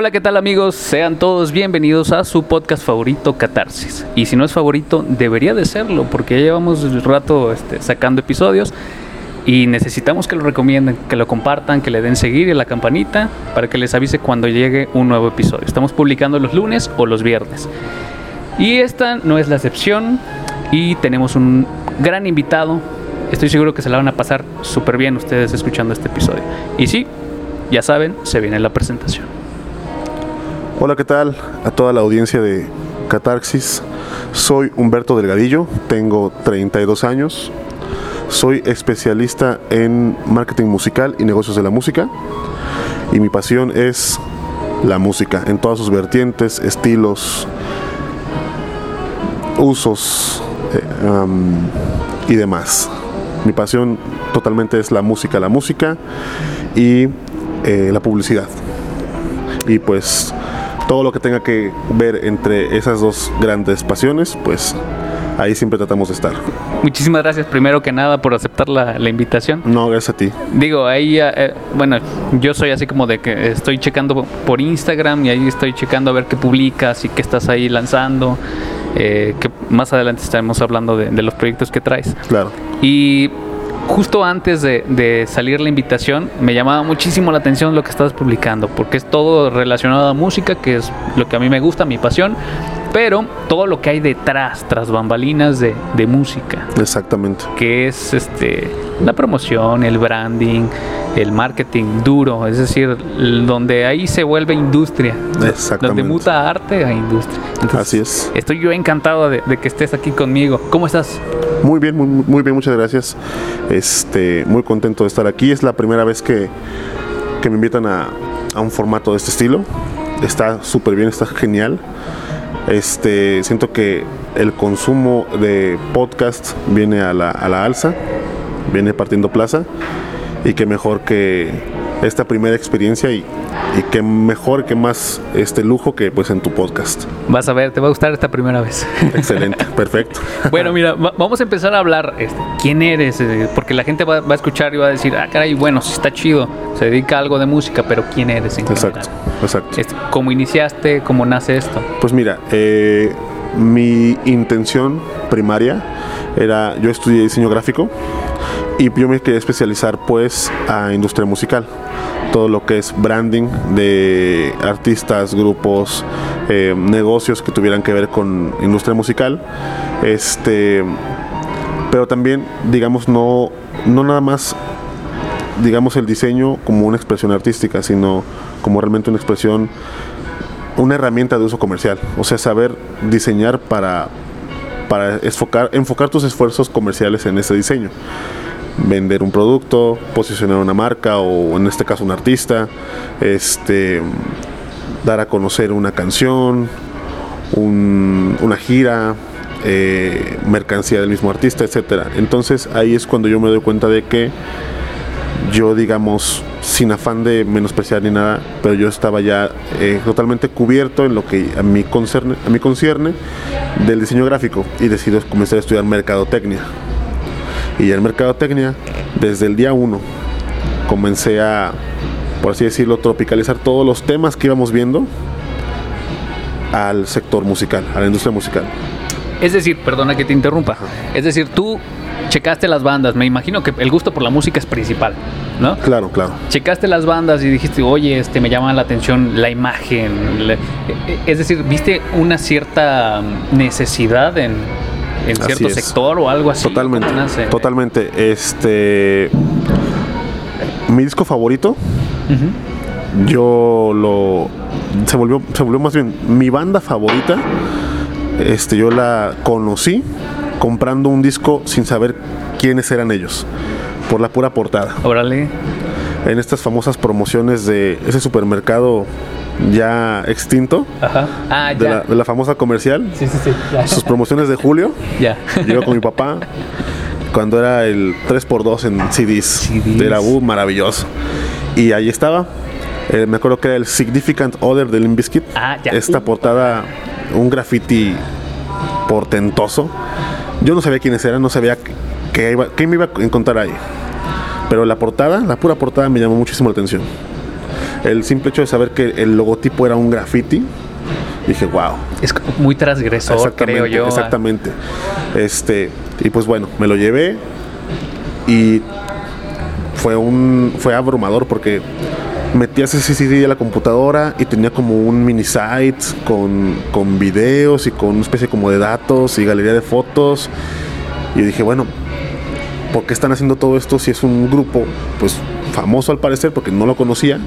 Hola, ¿qué tal amigos? Sean todos bienvenidos a su podcast favorito, Catarsis. Y si no es favorito, debería de serlo, porque ya llevamos un rato este, sacando episodios y necesitamos que lo recomienden, que lo compartan, que le den seguir y la campanita para que les avise cuando llegue un nuevo episodio. Estamos publicando los lunes o los viernes. Y esta no es la excepción y tenemos un gran invitado. Estoy seguro que se la van a pasar súper bien ustedes escuchando este episodio. Y sí, ya saben, se viene la presentación. Hola, ¿qué tal? A toda la audiencia de Catarsis. Soy Humberto Delgadillo, tengo 32 años. Soy especialista en marketing musical y negocios de la música. Y mi pasión es la música en todas sus vertientes, estilos, usos eh, y demás. Mi pasión totalmente es la música, la música y eh, la publicidad. Y pues todo lo que tenga que ver entre esas dos grandes pasiones, pues ahí siempre tratamos de estar. Muchísimas gracias primero que nada por aceptar la, la invitación. No, gracias a ti. Digo, ahí, eh, bueno, yo soy así como de que estoy checando por Instagram y ahí estoy checando a ver qué publicas y qué estás ahí lanzando. Eh, que más adelante estaremos hablando de, de los proyectos que traes. Claro. Y justo antes de, salir la invitación, me llamaba muchísimo la atención lo que estabas publicando, porque es todo relacionado a música, que es lo que a mí me gusta, mi pasión, pero todo lo que hay detrás, tras bambalinas de, de música. Exactamente. Que es este la promoción, el branding, el marketing duro, es decir, donde ahí se vuelve industria. Exactamente. Donde muta arte a industria. Entonces, Así es. Estoy yo encantado de, de, que estés aquí conmigo. ¿Cómo estás? Muy bien, muy, muy, bien, muchas gracias. Este, muy contento de estar aquí. Es la primera vez que, que me invitan a, a un formato de este estilo. Está súper bien, está genial. Este, siento que el consumo de podcast viene a la, a la alza, viene partiendo plaza y que mejor que esta primera experiencia y, y que mejor que más este lujo que pues en tu podcast. Vas a ver, te va a gustar esta primera vez. Excelente, perfecto. Bueno, mira, vamos a empezar a hablar. Este, ¿Quién eres? Porque la gente va, va, a escuchar y va a decir, ah, caray, bueno, sí está chido, se dedica a algo de música, pero ¿quién eres? En exacto, general? exacto. Este, ¿Cómo iniciaste? ¿Cómo nace esto? Pues mira, eh, mi intención primaria era, yo estudié diseño gráfico y yo me quería especializar pues a industria musical todo lo que es branding de artistas, grupos, eh, negocios que tuvieran que ver con industria musical. Este, pero también, digamos, no, no nada más, digamos, el diseño como una expresión artística, sino como realmente una expresión, una herramienta de uso comercial. O sea, saber diseñar para, para enfocar, enfocar tus esfuerzos comerciales en ese diseño vender un producto, posicionar una marca o en este caso un artista, este, dar a conocer una canción, un, una gira, eh, mercancía del mismo artista, etcétera. Entonces ahí es cuando yo me doy cuenta de que yo digamos sin afán de menospreciar ni nada, pero yo estaba ya eh, totalmente cubierto en lo que a mí concierne, a mí concierne del diseño gráfico y decidí comenzar a estudiar mercadotecnia. Y en mercadotecnia desde el día 1 comencé a por así decirlo tropicalizar todos los temas que íbamos viendo al sector musical a la industria musical. Es decir perdona que te interrumpa. Es decir tú checaste las bandas me imagino que el gusto por la música es principal ¿no? Claro, claro. Checaste las bandas y dijiste, oye, este me llama la atención la imagen. La, es decir, viste una cierta necesidad en, en cierto sector o algo así. Totalmente. Totalmente. Este. Mi disco favorito. Uh -huh. Yo lo. Se volvió, se volvió más bien. Mi banda favorita. Este, yo la conocí comprando un disco sin saber quiénes eran ellos. Por la pura portada. Órale. En estas famosas promociones de ese supermercado ya extinto Ajá. Ah, de, ya. La, de, La, famosa comercial sí, sí, sí. Ya. sus promociones de julio ya. yo con mi papá cuando era el 3x2 en CDs, CDs. de la U maravilloso y ahí estaba eh, me acuerdo que era el Significant Other de Limp Bizkit ah, ya. esta portada un graffiti portentoso yo no sabía quiénes eran no sabía qué, iba, qué me iba a encontrar ahí pero la portada la pura portada me llamó muchísimo la atención El simple hecho de saber que el logotipo era un graffiti, dije, wow. Es muy transgresor, creo yo. ¿eh? Exactamente. Este, y pues bueno, me lo llevé y fue un fue abrumador porque metías ese CD a la computadora y tenía como un mini site con, con videos y con una especie como de datos y galería de fotos. Y dije, bueno, ¿por qué están haciendo todo esto si es un grupo pues famoso al parecer porque no lo conocía?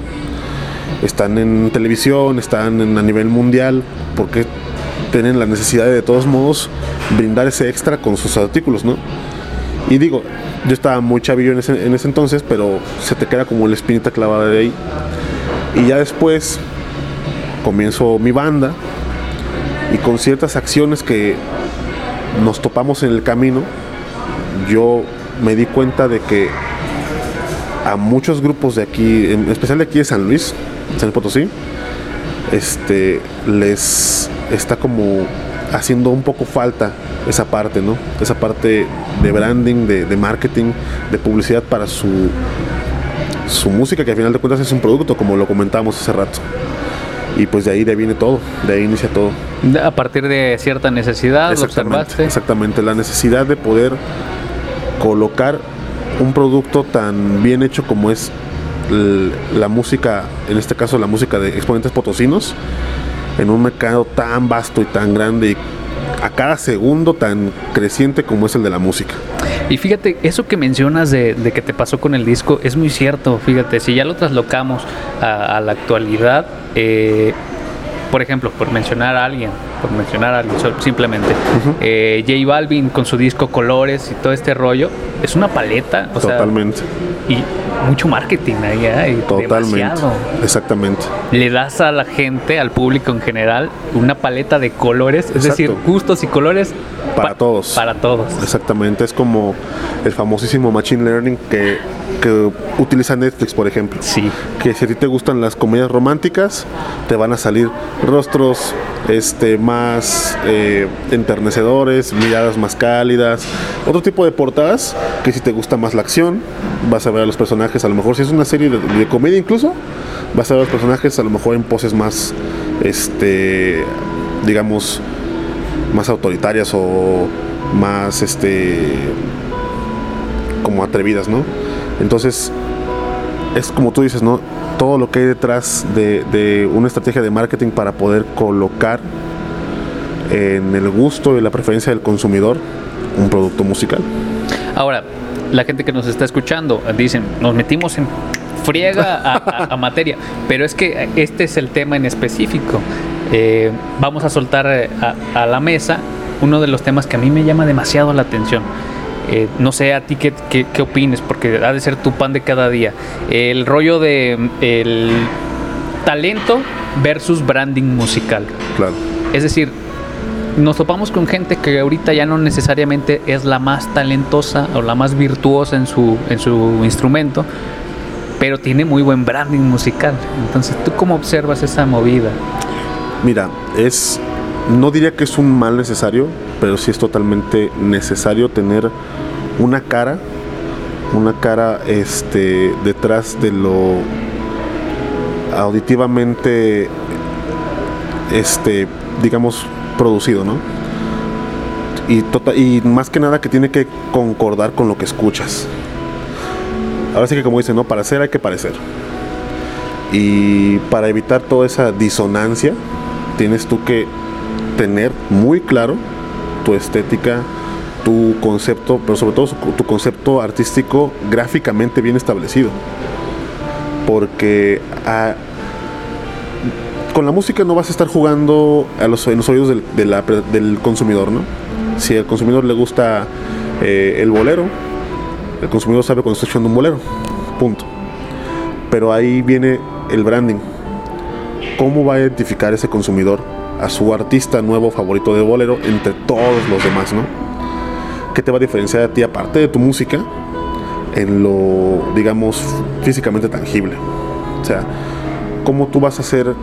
Están en televisión, están en, a nivel mundial, ¿por qué tienen la necesidad de, de todos modos brindar ese extra con sus artículos, no? Y digo, yo estaba muy chavillo en ese, en ese entonces, pero se te queda como la espinita clavada de ahí. Y ya después comienzo mi banda y con ciertas acciones que nos topamos en el camino, yo me di cuenta de que a muchos grupos de aquí, en especial de aquí de San Luis, San Potosí, este, les está como haciendo un poco falta esa parte, ¿no? Esa parte de branding, de, de marketing, de publicidad para su, su música, que al final de cuentas es un producto, como lo comentábamos hace rato. Y pues de ahí de ahí viene todo, de ahí inicia todo. A partir de cierta necesidad, lo Exactamente, observaste. exactamente, la necesidad de poder colocar un producto tan bien hecho como es la música, en este caso la música de exponentes potosinos, en un mercado tan vasto y tan grande y a cada segundo tan creciente como es el de la música. Y fíjate, eso que mencionas de, que te pasó con el disco es muy cierto. Fíjate, si ya lo traslocamos a, a la actualidad, eh, por ejemplo, por mencionar a alguien, por mencionar a alguien sol- simplemente, eh, J Balvin con su disco Colores y todo este rollo, es una paleta, o sea, Totalmente, y mucho marketing ahí, ¿eh? Totalmente, demasiado. exactamente. Le das a la gente, al público en general, una paleta de colores, es decir, gustos y colores Para pa- todos. Para todos. Exactamente, es como el famosísimo Machine Learning que, que utiliza Netflix, por ejemplo. Sí. que si a ti te gustan las comedias románticas, te van a salir rostros este, más eh, enternecedores, miradas más cálidas, otro tipo de portadas que si te gusta más la acción, vas a ver a los personajes, a lo mejor si es una serie de, comedia incluso, vas a ver a los personajes a lo mejor en poses más, este, digamos, más autoritarias o más, este, como atrevidas, ¿no? Entonces, es como tú dices, ¿no? Todo lo que hay detrás de, de una estrategia de marketing para poder colocar en el gusto y la preferencia del consumidor un producto musical. Ahora, la gente que nos está escuchando dicen, nos metimos en friega a, a- a materia, pero es que este es el tema en específico. Eh, vamos a soltar eh, a, a la mesa uno de los temas que a mí me llama demasiado la atención. Eh, no sé a ti qué, qué, qué opines, porque ha de ser tu pan de cada día. El rollo de mm, el talento versus branding musical. Claro. Es decir, nos topamos con gente que ahorita ya no necesariamente es la más talentosa o la más virtuosa en su, en su instrumento, pero tiene muy buen branding musical. Entonces, ¿tú cómo observas esa movida? Mira, es. No diría que es un mal necesario, pero sí es totalmente necesario tener una cara, una cara este, detrás de lo auditivamente, este, digamos, producido, ¿no? Y, tota- y más que nada que tiene que concordar con lo que escuchas. Ahora sí que como dicen, ¿no? Para ser hay que parecer. Y para evitar toda esa disonancia, tienes tú que tener muy claro tu estética, tu concepto, pero sobre todo tu concepto artístico gráficamente bien establecido. Porque ah, con la música no vas a estar jugando a los, en los oídos del, consumidor, ¿no? Si al consumidor le gusta eh, el bolero, el consumidor sabe cuando está escuchando un bolero, punto. Pero ahí viene el branding. ¿Cómo va a identificar ese consumidor a su artista nuevo favorito de bolero entre todos los demás, no? ¿Qué te va a diferenciar a ti aparte de tu música en lo, digamos, físicamente tangible? O sea, ¿cómo tú vas a ser,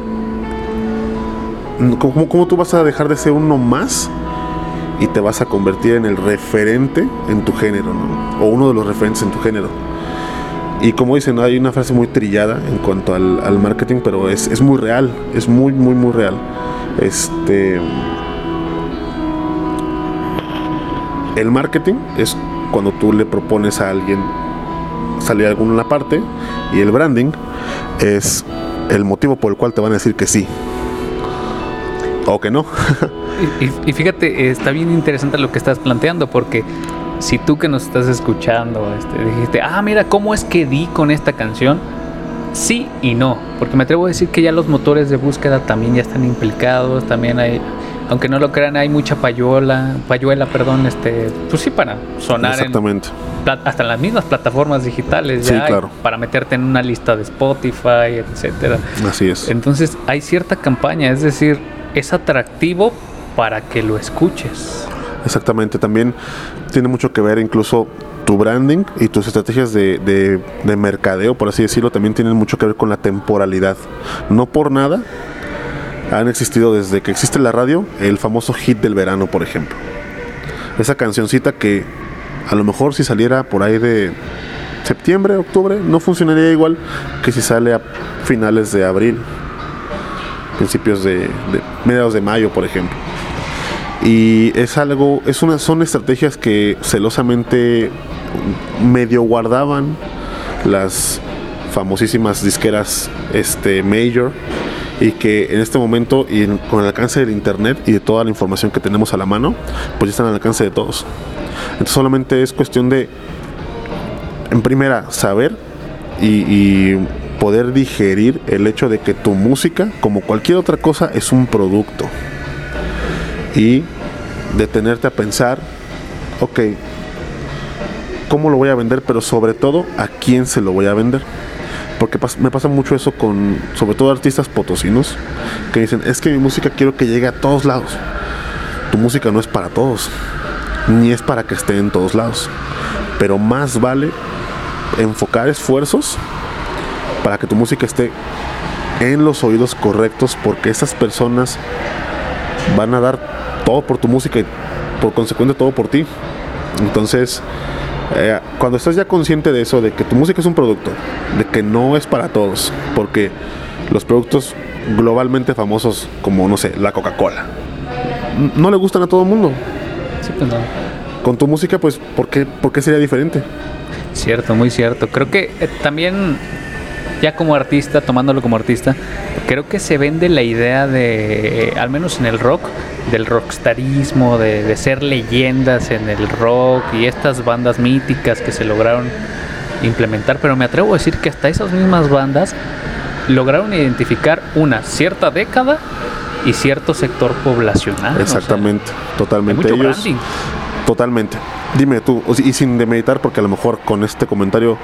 cómo, tú vas a dejar de ser uno más y te vas a convertir en el referente en tu género. O uno de los referentes en tu género. Y como dicen, hay una frase muy trillada en cuanto al, marketing, pero es, es, muy real, es muy, muy, muy real. Este. El marketing es cuando tú le propones a alguien salir a alguna parte y el branding es el motivo por el cual te van a decir que sí o que no. y, y, fíjate, está bien interesante lo que estás planteando porque si tú que nos estás escuchando este, dijiste, ah, mira, ¿cómo es que di con esta canción? Sí y no, porque me atrevo a decir que ya los motores de búsqueda también ya están implicados, también hay, aunque no lo crean, hay mucha payola, payuela, perdón, este, pues sí para sonar Exactamente. En, hasta en las mismas plataformas digitales ya sí, claro. para meterte en una lista de Spotify, etcétera. Así es. Entonces hay cierta campaña, es decir, es atractivo para que lo escuches. Exactamente, también tiene mucho que ver incluso tu branding y tus estrategias de, de, de, mercadeo, por así decirlo, también tienen mucho que ver con la temporalidad. No por nada han existido desde que existe la radio el famoso hit del verano, por ejemplo. Esa cancioncita que a lo mejor si saliera por ahí de septiembre, octubre, no funcionaría igual que si sale a finales de abril, principios de, mediados de mayo, por ejemplo. Y es algo es una son estrategias que celosamente medio guardaban las famosísimas disqueras este major y que en este momento y con el alcance del internet y de toda la información que tenemos a la mano pues están al alcance de todos. Entonces solamente es cuestión de en primera saber y poder digerir el hecho de que tu música como cualquier otra cosa es un producto y detenerte a pensar, ok, ¿cómo lo voy a vender? Pero sobre todo, ¿a quién se lo voy a vender? Porque me pasa mucho eso con, sobre todo artistas potosinos, que dicen, es que mi música quiero que llegue a todos lados. Tu música no es para todos, ni es para que esté en todos lados. Pero más vale enfocar esfuerzos para que tu música esté en los oídos correctos, porque esas personas van a dar todo por tu música y por consecuente todo por ti. Entonces, eh, cuando estás ya consciente de eso, de que tu música es un producto, de que no es para todos, porque los productos globalmente famosos como, no sé, la Coca-Cola, no le gustan a todo el mundo. Sí, pues no. Con tu música, pues, ¿por qué, ¿por qué sería diferente? Cierto, muy cierto. Creo que eh, también, ya como artista, tomándolo como artista, creo que se vende la idea de, al menos en el rock, del rockstarismo, de, de, ser leyendas en el rock y estas bandas míticas que se lograron implementar, pero me atrevo a decir que hasta esas mismas bandas lograron identificar una cierta década y cierto sector poblacional. Exactamente, o sea, totalmente. Mucho Ellos, branding. Totalmente. Dime tú, y sin demeditar, porque a lo mejor con este comentario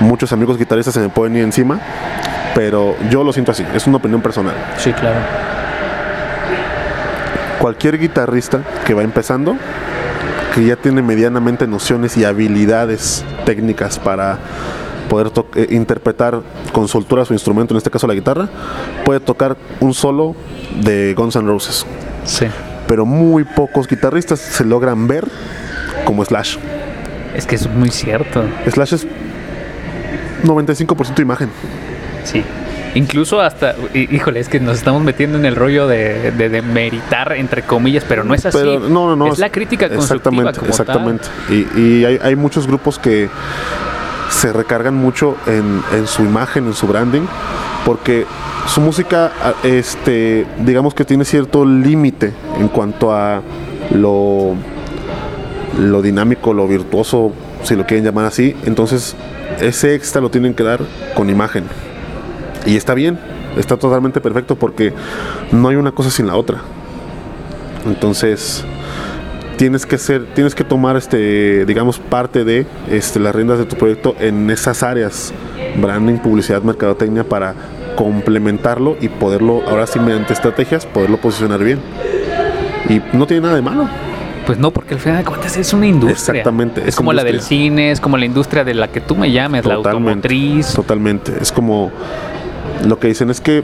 muchos amigos guitarristas se me pueden ir encima, pero yo lo siento así, es una opinión personal. Sí, claro. Cualquier guitarrista que va empezando, que ya tiene medianamente nociones y habilidades técnicas para poder eh, interpretar con soltura su instrumento, en este caso la guitarra, puede tocar un solo de Guns N' Roses. Sí. Pero muy pocos guitarristas se logran ver como Slash. Es que es muy cierto. Slash es 95% imagen. Sí. Incluso hasta, híjole, es que nos estamos metiendo en el rollo de, de, de meritar, entre comillas, pero no es así. Pero, no, no, no. Es la crítica exactamente, como exactamente. Y, y hay, hay, muchos grupos que se recargan mucho en, su imagen, en su branding, porque su música, este, digamos que tiene cierto límite en cuanto a lo, lo dinámico, lo virtuoso, si lo quieren llamar así. Entonces, ese extra lo tienen que dar con imagen. Y está bien, está totalmente perfecto porque no hay una cosa sin la otra. Entonces, tienes que ser, tienes que tomar este, digamos, parte de este, las riendas de tu proyecto en esas áreas, branding, publicidad, mercadotecnia, para complementarlo y poderlo, ahora sí mediante estrategias, poderlo posicionar bien. Y no tiene nada de malo. Pues no, porque al final de cuentas es una industria. Exactamente. Es, es como industria. la del cine, es como la industria de la que tú me llames, totalmente, la automotriz. Totalmente. Es como lo que dicen es que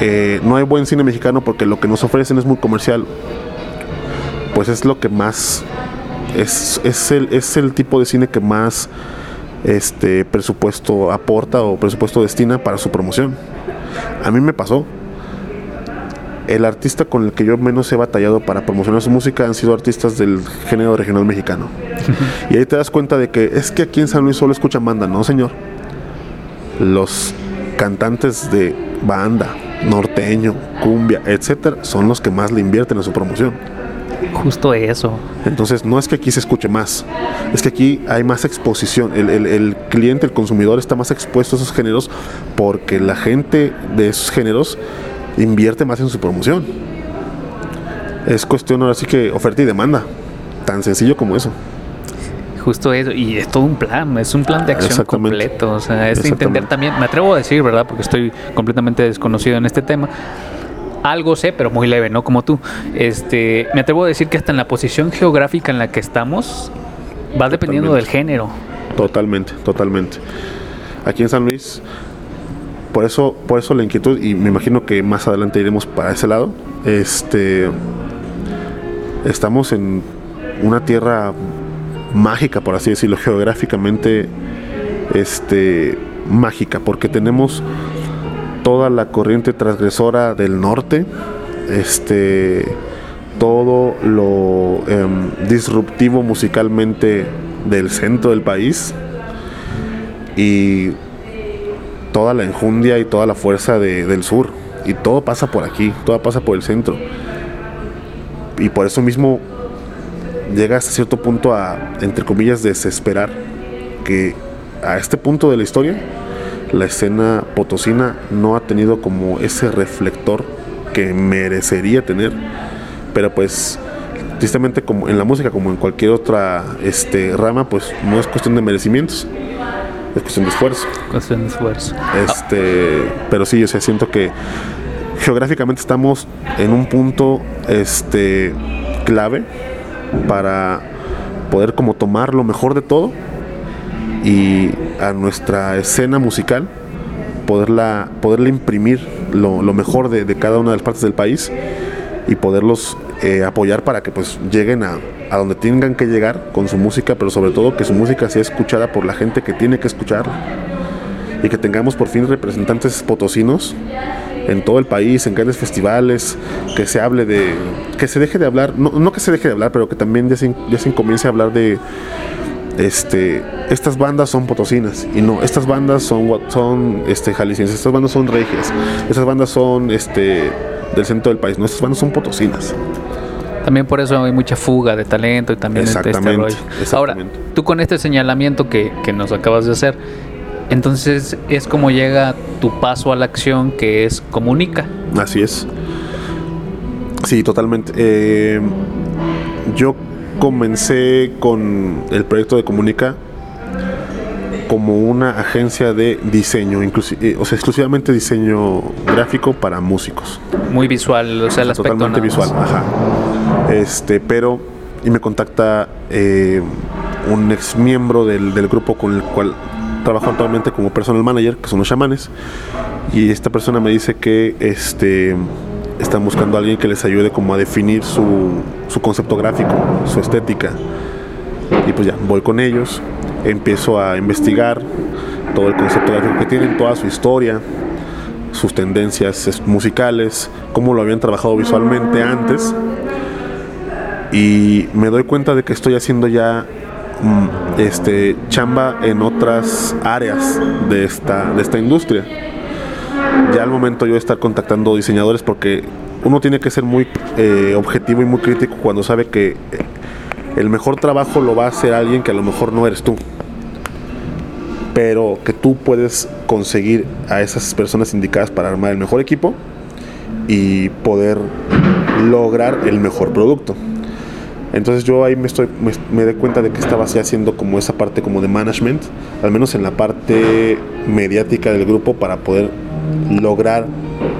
eh, no hay buen cine mexicano porque lo que nos ofrecen es muy comercial. Pues es lo que más. Es, es, el, es el tipo de cine que más este presupuesto aporta o presupuesto destina para su promoción. A mí me pasó. El artista con el que yo menos he batallado para promocionar su música han sido artistas del género regional mexicano. y ahí te das cuenta de que es que aquí en San Luis solo escuchan banda, no señor. Los cantantes de banda, norteño, cumbia, etcétera, son los que más le invierten en su promoción. Justo eso. Entonces, no es que aquí se escuche más, es que aquí hay más exposición. El, el, el, cliente, el consumidor está más expuesto a esos géneros porque la gente de esos géneros invierte más en su promoción. Es cuestión ahora sí que oferta y demanda. Tan sencillo como eso. Justo eso, y es todo un plan, es un plan de acción completo. O sea, es entender también, me atrevo a decir, ¿verdad? Porque estoy completamente desconocido en este tema algo sé, pero muy leve, no como tú. Este, me atrevo a decir que hasta en la posición geográfica en la que estamos va dependiendo del género. Totalmente, totalmente. Aquí en San Luis, por eso, por eso la inquietud y me imagino que más adelante iremos para ese lado. Este, estamos en una tierra mágica, por así decirlo, geográficamente, este, mágica, porque tenemos toda la corriente transgresora del norte, este, todo lo em, disruptivo musicalmente del centro del país y toda la enjundia y toda la fuerza del sur. Y todo pasa por aquí, todo pasa por el centro. Y por eso mismo llega hasta cierto punto a, entre comillas, desesperar que a este punto de la historia la escena potosina no ha tenido como ese reflector que merecería tener, pero pues tristemente como en la música como en cualquier otra este rama pues no es cuestión de merecimientos es cuestión de esfuerzo. Cuestión de esfuerzo. Este pero sí yo sea, siento que geográficamente estamos en un punto este clave para poder como tomar lo mejor de todo y a nuestra escena musical poderla, poderla imprimir lo, mejor de, cada una de las partes del país y poderlos eh, apoyar para que pues lleguen a, a, donde tengan que llegar con su música, pero sobre todo que su música sea escuchada por la gente que tiene que escucharla y que tengamos por fin representantes potosinos en todo el país, en grandes festivales, que se hable de, que se deje de hablar, no, no que se deje de hablar, pero que también ya se, ya se comience a hablar de este, estas bandas son potosinas y no, estas bandas son, son este, jaliscienses, estas bandas son regias, estas bandas son este, del centro del país, no, estas bandas son potosinas. También por eso hay mucha fuga de talento y también este rollo. Ahora, tú con este señalamiento que, que nos acabas de hacer, entonces es como llega tu paso a la acción que es comunica. Así es. Sí, totalmente. Eh, yo comencé con el proyecto de Comunica como una agencia de diseño, eh, o sea, exclusivamente diseño gráfico para músicos. Muy visual, o sea, el aspecto totalmente visual, ajá. Este, pero y me contacta eh, un ex miembro del, del, grupo con el cual trabajo actualmente como personal manager, que son los chamanes, y esta persona me dice que este están buscando a alguien que les ayude como a definir su, su concepto gráfico, su estética. Y pues ya, voy con ellos, empiezo a investigar todo el concepto gráfico que tienen, toda su historia, sus tendencias musicales, cómo lo habían trabajado visualmente antes. Y me doy cuenta de que estoy haciendo ya mm, este chamba en otras áreas de esta, de esta industria ya al momento yo estar contactando diseñadores porque uno tiene que ser muy eh, objetivo y muy crítico cuando sabe que el mejor trabajo lo va a hacer alguien que a lo mejor no eres tú pero que tú puedes conseguir a esas personas indicadas para armar el mejor equipo y poder lograr el mejor producto. Entonces yo ahí me estoy me, me doy cuenta de que estaba así haciendo como esa parte como de management, al menos en la parte mediática del grupo para poder lograr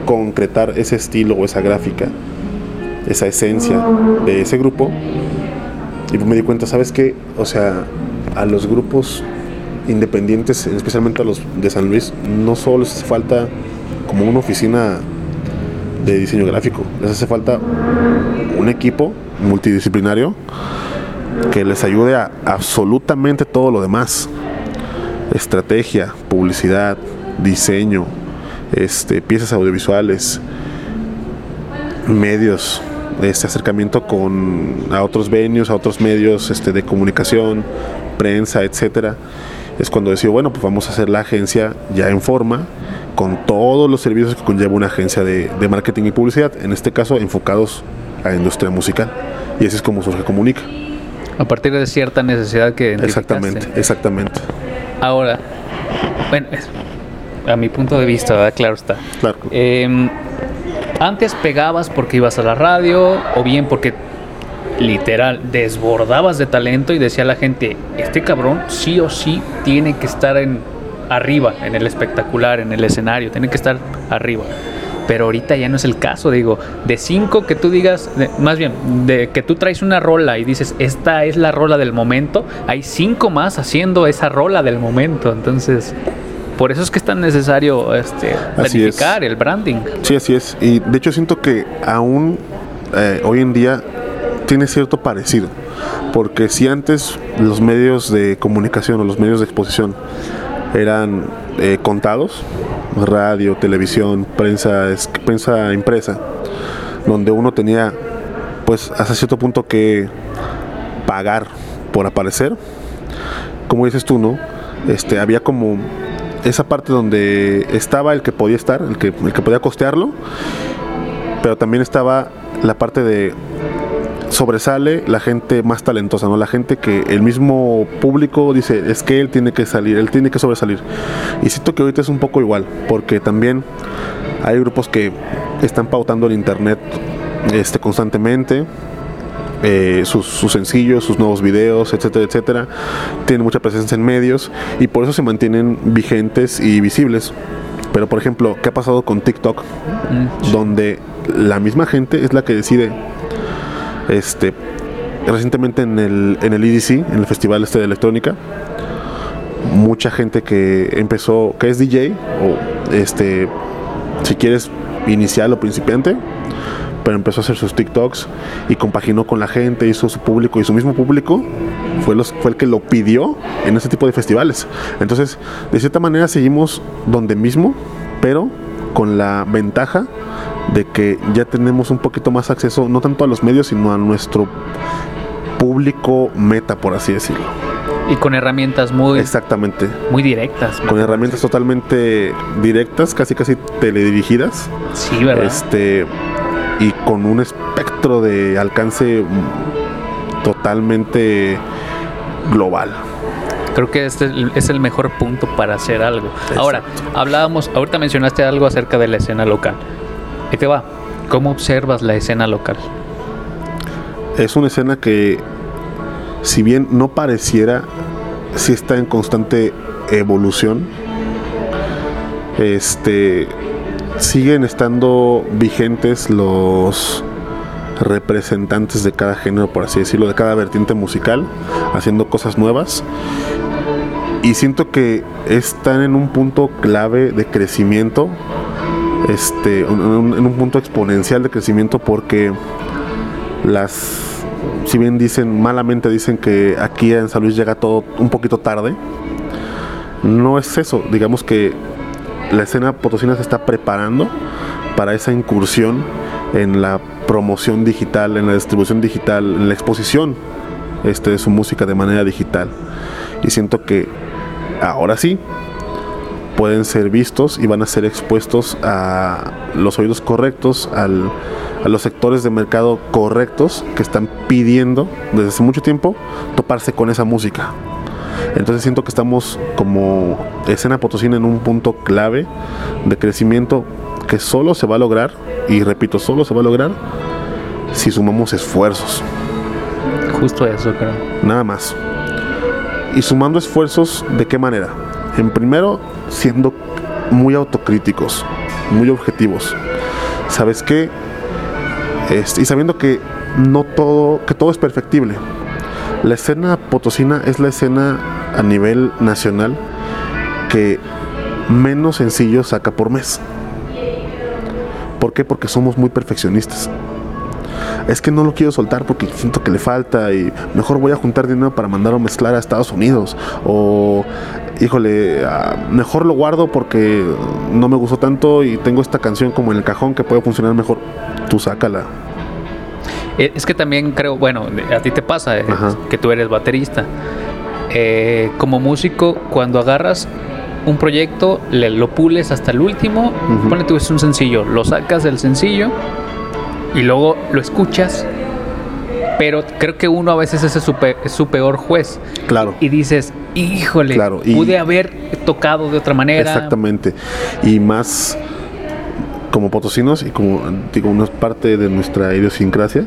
concretar ese estilo o esa gráfica, esa esencia de ese grupo. Y me di cuenta, ¿sabes qué? O sea, a los grupos independientes, especialmente a los de San Luis, no solo les hace falta como una oficina de diseño gráfico, les hace falta un equipo multidisciplinario que les ayude a absolutamente todo lo demás. estrategia, publicidad, diseño, este, piezas audiovisuales, medios, este acercamiento con a otros venues, a otros medios este, de comunicación, prensa, etcétera, es cuando decía, bueno, pues vamos a hacer la agencia ya en forma, con todos los servicios que conlleva una agencia de, de marketing y publicidad, en este caso enfocados a la industria musical. Y así es como surge Comunica. A partir de cierta necesidad que Exactamente, exactamente. Ahora, bueno, es- a mi punto de vista, ¿verdad? claro está. Claro. Eh, antes pegabas porque ibas a la radio o bien porque literal desbordabas de talento y decía la gente, este cabrón sí o sí tiene que estar en arriba, en el espectacular, en el escenario, tiene que estar arriba. Pero ahorita ya no es el caso, digo, de cinco que tú digas, de- más bien, de que tú traes una rola y dices, esta es la rola del momento, hay cinco más haciendo esa rola del momento, entonces, por eso es que es tan necesario este, es. planificar el branding. Sí, así es. Y de hecho siento que aún eh, hoy en día tiene cierto parecido. Porque si antes los medios de comunicación o los medios de exposición eran eh, contados, radio, televisión, prensa, es- prensa impresa, donde uno tenía pues hasta cierto punto que pagar por aparecer, como dices tú, ¿no? Este, había como esa parte donde estaba el que podía estar, el que, el que podía costearlo, pero también estaba la parte de sobresale la gente más talentosa, ¿no? La gente que el mismo público dice, es que él tiene que salir, él tiene que sobresalir. Y siento que ahorita es un poco igual, porque también hay grupos que están pautando en internet este, constantemente, eh, sus, sus sencillos, sus nuevos videos, etcétera, etcétera. Tienen mucha presencia en medios y por eso se mantienen vigentes y visibles. Pero por ejemplo, ¿qué ha pasado con TikTok? Mm, Donde la misma gente es la que decide. Este, recientemente en el, en el EDC, en el festival este de electrónica, mucha gente que empezó, que es DJ, o este, si quieres inicial o principiante, pero empezó a hacer sus TikToks y compaginó con la gente, hizo su público y su mismo público fue, los, fue el que lo pidió en ese tipo de festivales. Entonces, de cierta manera seguimos donde mismo, pero con la ventaja de que ya tenemos un poquito más acceso, no tanto a los medios, sino a nuestro público meta, por así decirlo. Y con herramientas muy, Exactamente. muy directas. Con herramientas totalmente directas, casi casi teledirigidas. Sí, ¿verdad? Este y con un espectro de alcance totalmente global. Creo que este es el- mejor punto para hacer algo. Ahora, hablábamos, ahorita mencionaste algo acerca de la escena local. Ahí te va. ¿Cómo observas la escena local? Es una escena que, si bien no pareciera, sí está en constante evolución. Este siguen estando vigentes los representantes de cada género, por así decirlo, de cada vertiente musical, haciendo cosas nuevas. Y siento que están en un punto clave de crecimiento, este, en un- punto exponencial de crecimiento porque las si bien dicen malamente dicen que aquí en San Luis llega todo un poquito tarde no es eso digamos que la escena potosina se está preparando para esa incursión en la promoción digital en la distribución digital en la exposición este de su música de manera digital y siento que ahora sí pueden ser vistos y van a ser expuestos a los oídos correctos, a los sectores de mercado correctos que están pidiendo desde hace mucho tiempo toparse con esa música. Entonces siento que estamos como escena potosina en un punto clave de crecimiento que solo se va a lograr, y repito, solo se va a lograr si sumamos esfuerzos, Justo eso, creo. nada más. Y sumando esfuerzos, ¿de qué manera? En primero, siendo muy autocríticos, muy objetivos. ¿Sabes qué? Este, y sabiendo que no todo, que todo es perfectible. La escena potosina es la escena a nivel nacional que menos sencillo saca por mes. ¿Por qué? Porque somos muy perfeccionistas. es que no lo quiero soltar porque siento que le falta y mejor voy a juntar dinero para mandarlo a mezclar a Estados Unidos o híjole, ah, mejor lo guardo porque no me gustó tanto y tengo esta canción como en el cajón que puede funcionar mejor. Tú sácala. Eh, es que también creo, bueno, a ti te pasa eh, que tú eres baterista. Eh, como músico, cuando agarras un proyecto, le, lo pules hasta el último, uh tú es un sencillo, lo sacas del sencillo y luego lo escuchas pero creo que uno a veces es su, peor juez. Claro. Y dices, híjole, claro. pude haber tocado de otra manera. Exactamente. Y más como potosinos y como digo, una parte de nuestra idiosincrasia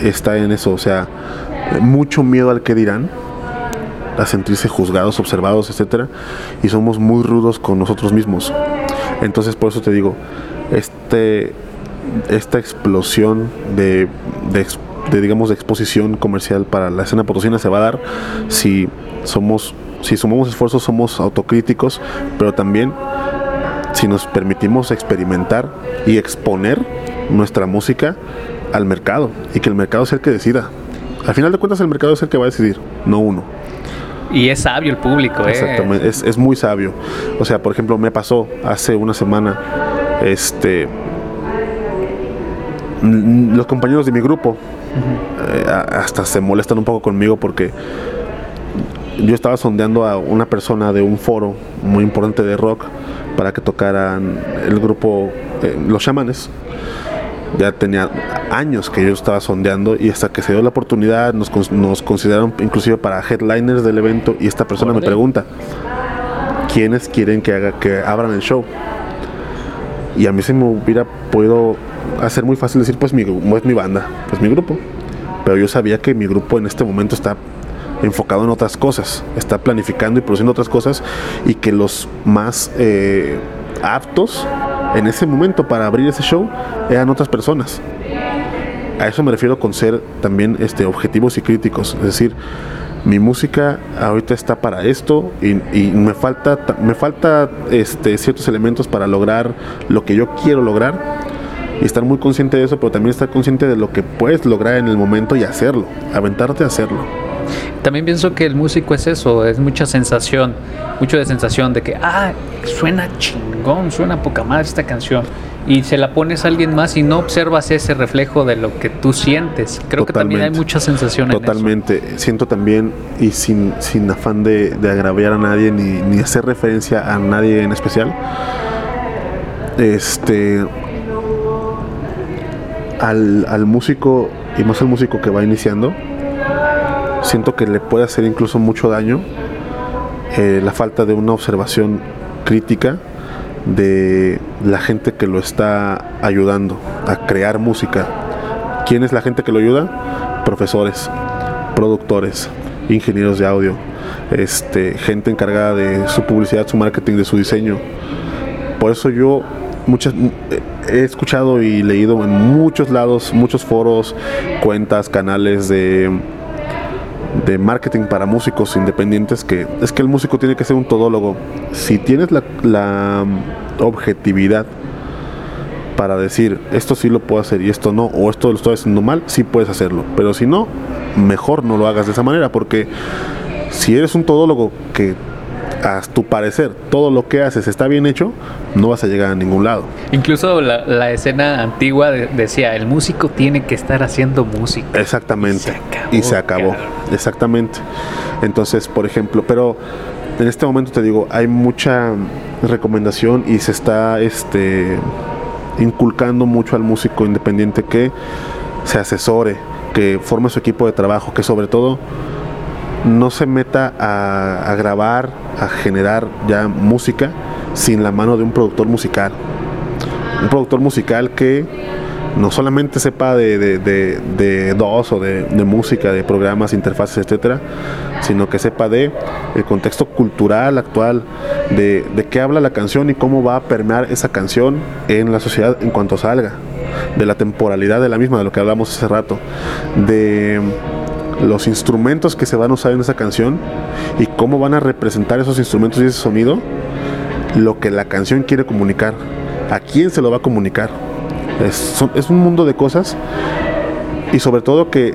está en eso, o sea, mucho miedo al que dirán, a sentirse juzgados, observados, etcétera, y somos muy rudos con nosotros mismos. Entonces, por eso te digo, este esta explosión de, digamos de exposición comercial para la escena potosina se va a dar si somos si sumamos esfuerzos somos autocríticos pero también si nos permitimos experimentar y exponer nuestra música al mercado y que el mercado sea el que decida al final de cuentas el mercado es el que va a decidir no uno y es sabio el público, ¿eh? Exactamente, es, es muy sabio. O sea, por ejemplo, me pasó hace una semana, este, los compañeros de mi grupo eh, hasta se molestan un poco conmigo porque yo estaba sondeando a una persona de un foro muy importante de rock para que tocaran el grupo eh, Los Chamanes. Ya tenía años que yo estaba sondeando y hasta que se dio la oportunidad nos, nos consideraron inclusive para headliners del evento y esta persona me pregunta, ¿quiénes quieren que, haga, que abran el show? Y a mí se me hubiera podido hacer muy fácil decir, pues mi, es mi banda, pues mi grupo. Pero yo sabía que mi grupo en este momento está enfocado en otras cosas, está planificando y produciendo otras cosas y que los más eh, aptos en ese momento para abrir ese show eran otras personas. A eso me refiero con ser también este, objetivos y críticos. Es decir, mi música ahorita está para esto y, me falta, me falta este, ciertos elementos para lograr lo que yo quiero lograr y estar muy consciente de eso, pero también estar consciente de lo que puedes lograr en el momento y hacerlo, aventarte a hacerlo. También pienso que el músico es eso, es mucha sensación, mucho de sensación de que, ah, suena chingón, suena poca madre esta canción. Y se la pones a alguien más y no observas ese reflejo de lo que tú sientes. Creo que también hay mucha sensación Totalmente. Siento también, y sin, sin afán de, de agraviar a nadie ni, ni hacer referencia a nadie en especial, este al, músico, y más al músico que va iniciando, siento que le puede hacer incluso mucho daño eh, la falta de una observación crítica de la gente que lo está ayudando a crear música. ¿Quién es la gente que lo ayuda? Profesores, productores, ingenieros de audio, este, gente encargada de su publicidad, su marketing, de su diseño. Por eso yo muchas he escuchado y leído en muchos lados, muchos foros, cuentas, canales de de marketing para músicos independientes que es que el músico tiene que ser un todólogo. Si tienes la, la objetividad para decir esto sí lo puedo hacer y esto no, o esto lo estoy haciendo mal, sí puedes hacerlo. Pero si no, mejor no lo hagas de esa manera, porque si eres un todólogo que a tu parecer todo lo que haces está bien hecho, no vas a llegar a ningún lado. Incluso la, escena antigua decía, el músico tiene que estar haciendo música. Exactamente. Y se acabó. Exactamente. Entonces, por ejemplo, pero en este momento te digo, hay mucha recomendación y se está este inculcando mucho al músico independiente que se asesore, que forme su equipo de trabajo, que sobre todo no se meta a, grabar, a generar ya música sin la mano de un productor musical. Un productor musical que no solamente sepa de, dos o de, música, de programas, interfaces, etcétera, sino que sepa de el contexto cultural actual, de, de qué habla la canción y cómo va a permear esa canción en la sociedad en cuanto salga, de la temporalidad de la misma, de lo que hablamos hace rato, de los instrumentos que se van a usar en esa canción y cómo van a representar esos instrumentos y ese sonido lo que la canción quiere comunicar, a quién se lo va a comunicar. Es, un mundo de cosas Y sobre todo que,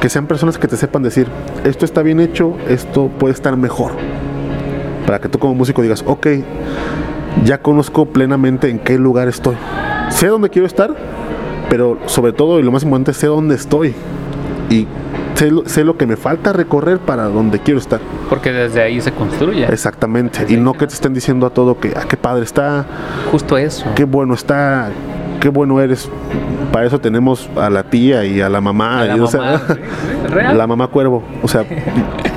que sean personas que te sepan decir, esto está bien hecho, esto puede estar mejor. Para que tú como músico digas, ok, ya conozco plenamente en qué lugar estoy. Sé dónde quiero estar, pero sobre todo y lo más importante, sé dónde estoy. Y sé lo, sé lo que me falta recorrer para donde quiero estar. Porque desde ahí se construye. Exactamente. Y no que te estén diciendo a todo que, ah, qué padre está, Justo eso. qué bueno está, qué bueno eres. Para eso tenemos a la tía y a la mamá. A la y, o sea, mamá, sí, sí, real. la mamá cuervo. O sea,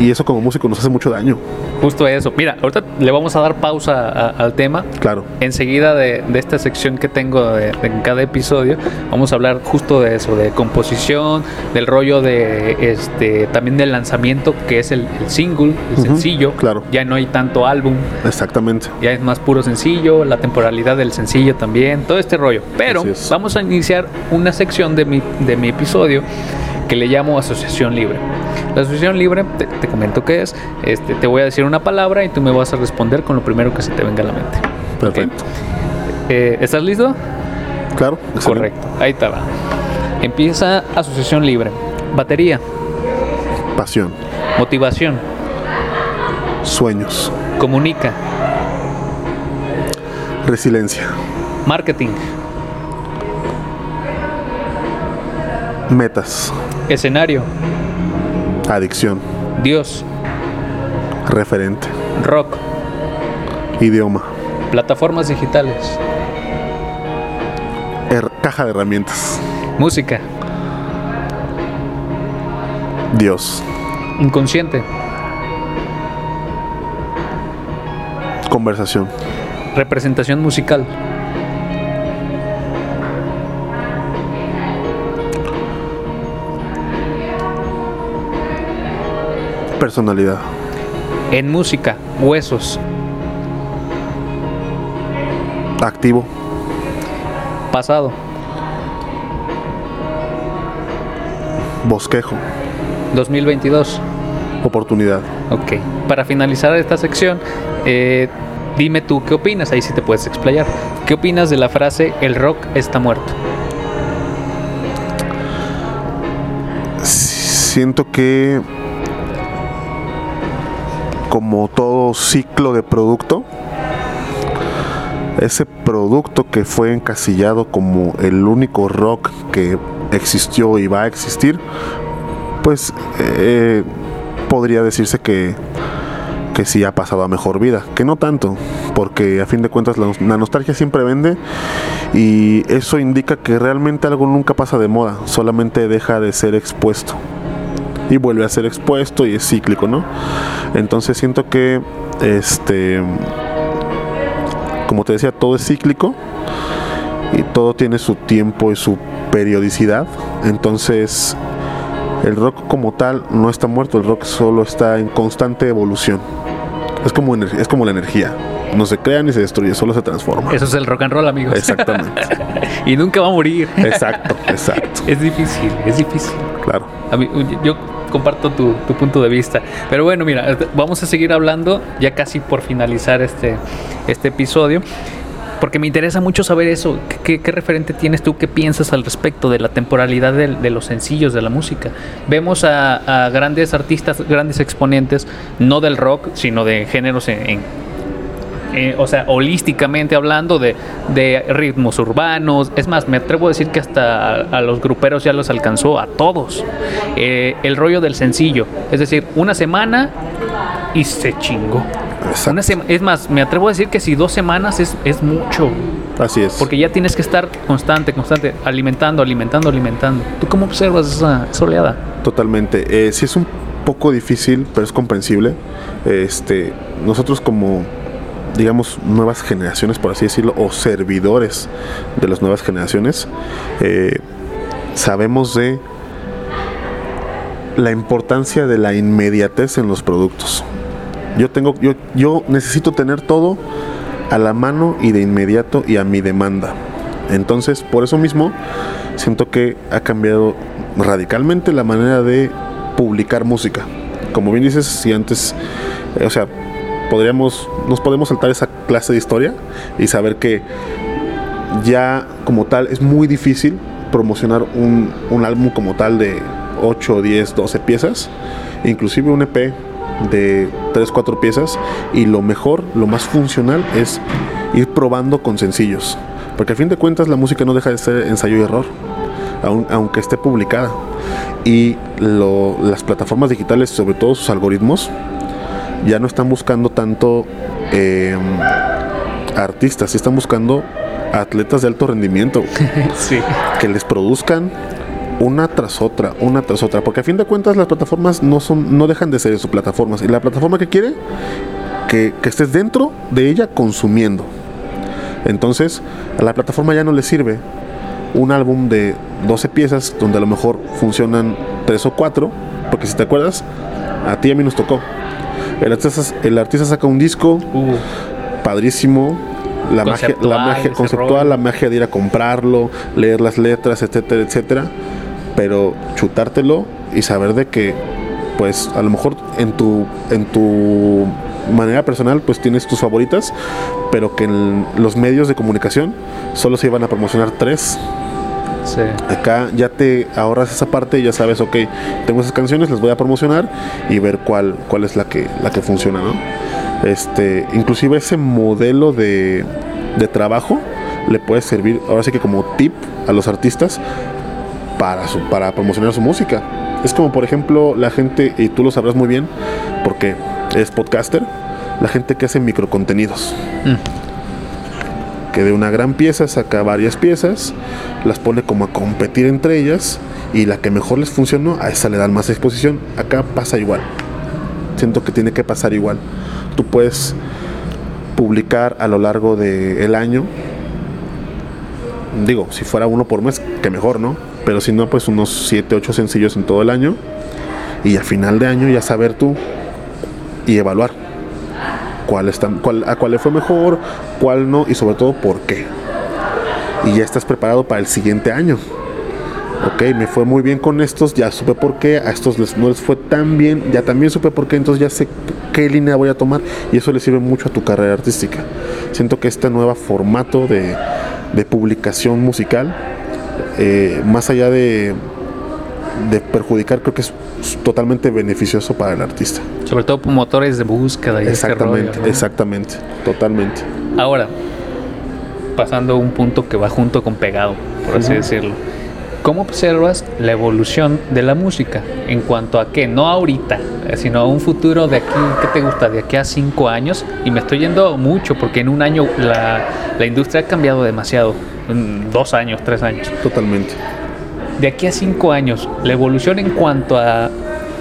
y eso como músico nos hace mucho daño. Justo eso. Mira, ahorita le vamos a dar pausa a- al tema. Claro. Enseguida de, de esta sección que tengo de, de en cada episodio, vamos a hablar justo de eso, de composición, del rollo de este también del lanzamiento, que es el, el single, el Ujú, sencillo. claro. Ya no hay tanto álbum, Exactamente. ya es más puro sencillo, la temporalidad del sencillo también, todo este rollo. Pero vamos a iniciar una sección de mi, de mi episodio que le llamo Asociación Libre. La asociación libre, te, te comento qué es, este, te voy a decir una palabra y tú me vas a responder con lo primero que se te venga a la mente. Perfecto. Eh, ¿Estás listo? Claro. excelente. Correcto, ahí te va. Empieza asociación libre. Batería, Pasión. motivación, Sueños. comunica, Resiliencia. marketing, Metas. Escenario, Adicción. Dios, Referente. rock, Idioma. plataformas digitales, caja de herramientas. música, Dios. inconsciente, Conversación. representación musical, Personalidad. en música, huesos, Activo. pasado, Bosquejo. 2022. Oportunidad. Ok. Para finalizar esta sección, eh, dime tú qué opinas, ahí sí te puedes explayar. ¿Qué opinas de la frase el rock está muerto? Siento que como todo ciclo de producto, ese producto que fue encasillado como el único rock que existió y va a existir, pues eh, podría decirse que, que sí ha pasado a mejor vida, que no tanto, porque a fin de cuentas la, la nostalgia siempre vende y eso indica que realmente algo nunca pasa de moda, solamente deja de ser expuesto y vuelve a ser expuesto y es cíclico, ¿no? Entonces siento que este como te decía, todo es cíclico y todo tiene su tiempo y su periodicidad. Entonces, el rock como tal no está muerto, el rock solo está en constante evolución. Es como, es como la energía. No se crea ni se destruye, solo se transforma. Eso es el rock and roll, amigos. Exactamente. y nunca va a morir. Exacto, exacto. es difícil, es difícil. Claro. A mí- yo comparto tu, punto de vista. Pero bueno, mira, vamos a seguir hablando ya casi por finalizar este, este episodio. Porque me interesa mucho saber eso. ¿Qué, referente tienes tú? ¿Qué piensas al respecto de la temporalidad de, los sencillos de la música? Vemos a, grandes artistas, grandes exponentes, no del rock, sino de géneros en- eh, o sea, holísticamente hablando de, de ritmos urbanos. Es más, me atrevo a decir que hasta a, a los gruperos ya los alcanzó, a todos. Eh, el rollo del sencillo. Es decir, una semana y se chingó. Una es más, me atrevo a decir que si dos semanas es, es mucho. Así es. Porque ya tienes que estar constante, constante, alimentando, alimentando, alimentando. ¿Tú cómo observas esa, esa oleada? Totalmente. Eh, sí es un poco difícil, pero es comprensible. Este, nosotros como, digamos, nuevas generaciones, por así decirlo, o servidores de las nuevas generaciones, eh, sabemos de la importancia de la inmediatez en los productos. Yo tengo, yo, yo necesito tener todo a la mano y de inmediato y a mi demanda. Entonces, por eso mismo, siento que ha cambiado radicalmente la manera de publicar música. Como bien dices, si antes, eh, o sea, podríamos, nos podemos saltar esa clase de historia y saber que ya como tal es muy difícil promocionar un, un álbum como tal de 8, 10, 12 piezas, inclusive un EP de 3, 4 piezas y lo mejor, lo más funcional es ir probando con sencillos. Porque a fin de cuentas la música no deja de ser ensayo y error, aunque esté publicada. Y las plataformas digitales, sobre todo sus algoritmos, ya no están buscando tanto eh, artistas, están buscando atletas de alto rendimiento. Que les produzcan una tras otra, una tras otra. Porque a fin de cuentas las plataformas no son, no dejan de ser sus plataformas. Y la plataforma que quiere, que, que estés dentro de ella consumiendo. Entonces, a la plataforma ya no le sirve un álbum de 12 piezas donde a lo mejor funcionan 3 o 4, porque si te acuerdas, a ti a mí nos tocó. El artista, el artista saca un disco uh. padrísimo, la magia, la magia conceptual, la magia de ir a comprarlo, leer las letras, etcétera, etcétera, pero chutártelo y saber de que pues a lo mejor en tu en tu manera personal pues tienes tus favoritas, pero que en los medios de comunicación solo se iban a promocionar tres. Acá ya te ahorras esa parte y ya sabes, ok, tengo esas canciones, las voy a promocionar y ver cuál, cuál es la que, la que funciona, ¿no? Este, inclusive ese modelo de, de trabajo le puede servir ahora sí que como tip a los artistas para, su, para promocionar su música. Es como por ejemplo la gente, y tú lo sabrás muy bien, porque es podcaster, la gente que hace microcontenidos. Mm. Que de una gran pieza saca varias piezas, las pone como a competir entre ellas y la que mejor les funcionó, a esa le dan más exposición. Acá pasa igual. Siento que tiene que pasar igual. Tú puedes publicar a lo largo del año. Digo, si fuera uno por mes, que mejor, ¿no? Pero si no, pues unos 7, 8 sencillos en todo el año. Y a final de año ya saber tú y evaluar cuál, está, cuál, a cuál le fue mejor, cuál no y sobre todo por qué. Y ya estás preparado para el siguiente año. Ok, me fue muy bien con estos, ya supe por qué, a estos les, no les fue tan bien, ya también supe por qué, entonces ya sé qué línea voy a tomar y eso le sirve mucho a tu carrera artística. Siento que este nuevo formato de, publicación musical, eh, más allá de, de perjudicar, creo que es totalmente beneficioso para el artista. Sobre todo por motores de búsqueda y Exactamente, exactamente, totalmente. Ahora, pasando a un punto que va junto con pegado, por así decirlo. ¿Cómo observas la evolución de la música en cuanto a que no ahorita, sino a un futuro de aquí, ¿qué te gusta? De aquí a cinco años, y me estoy yendo mucho porque en un año la, la industria ha cambiado demasiado, en dos años, tres años. Totalmente de aquí a cinco años, la evolución en cuanto a